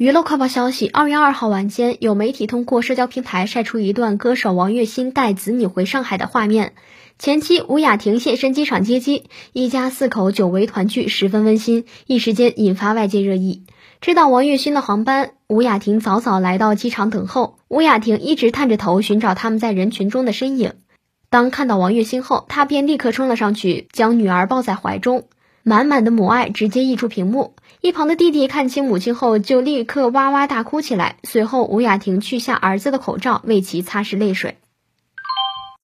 娱乐快报消息：二月二号晚间，有媒体通过社交平台晒出一段歌手王栎鑫带子女回上海的画面，前妻吴雅婷现身机场接机，一家四口久违团聚，十分温馨，一时间引发外界热议。知道王栎鑫的航班，吴雅婷早早来到机场等候。吴雅婷一直探着头寻找他们在人群中的身影，当看到王栎鑫后，她便立刻冲了上去，将女儿抱在怀中。满满的母爱直接溢出屏幕，一旁的弟弟看清母亲后就立刻哇哇大哭起来。随后，吴雅婷取下儿子的口罩，为其擦拭泪水。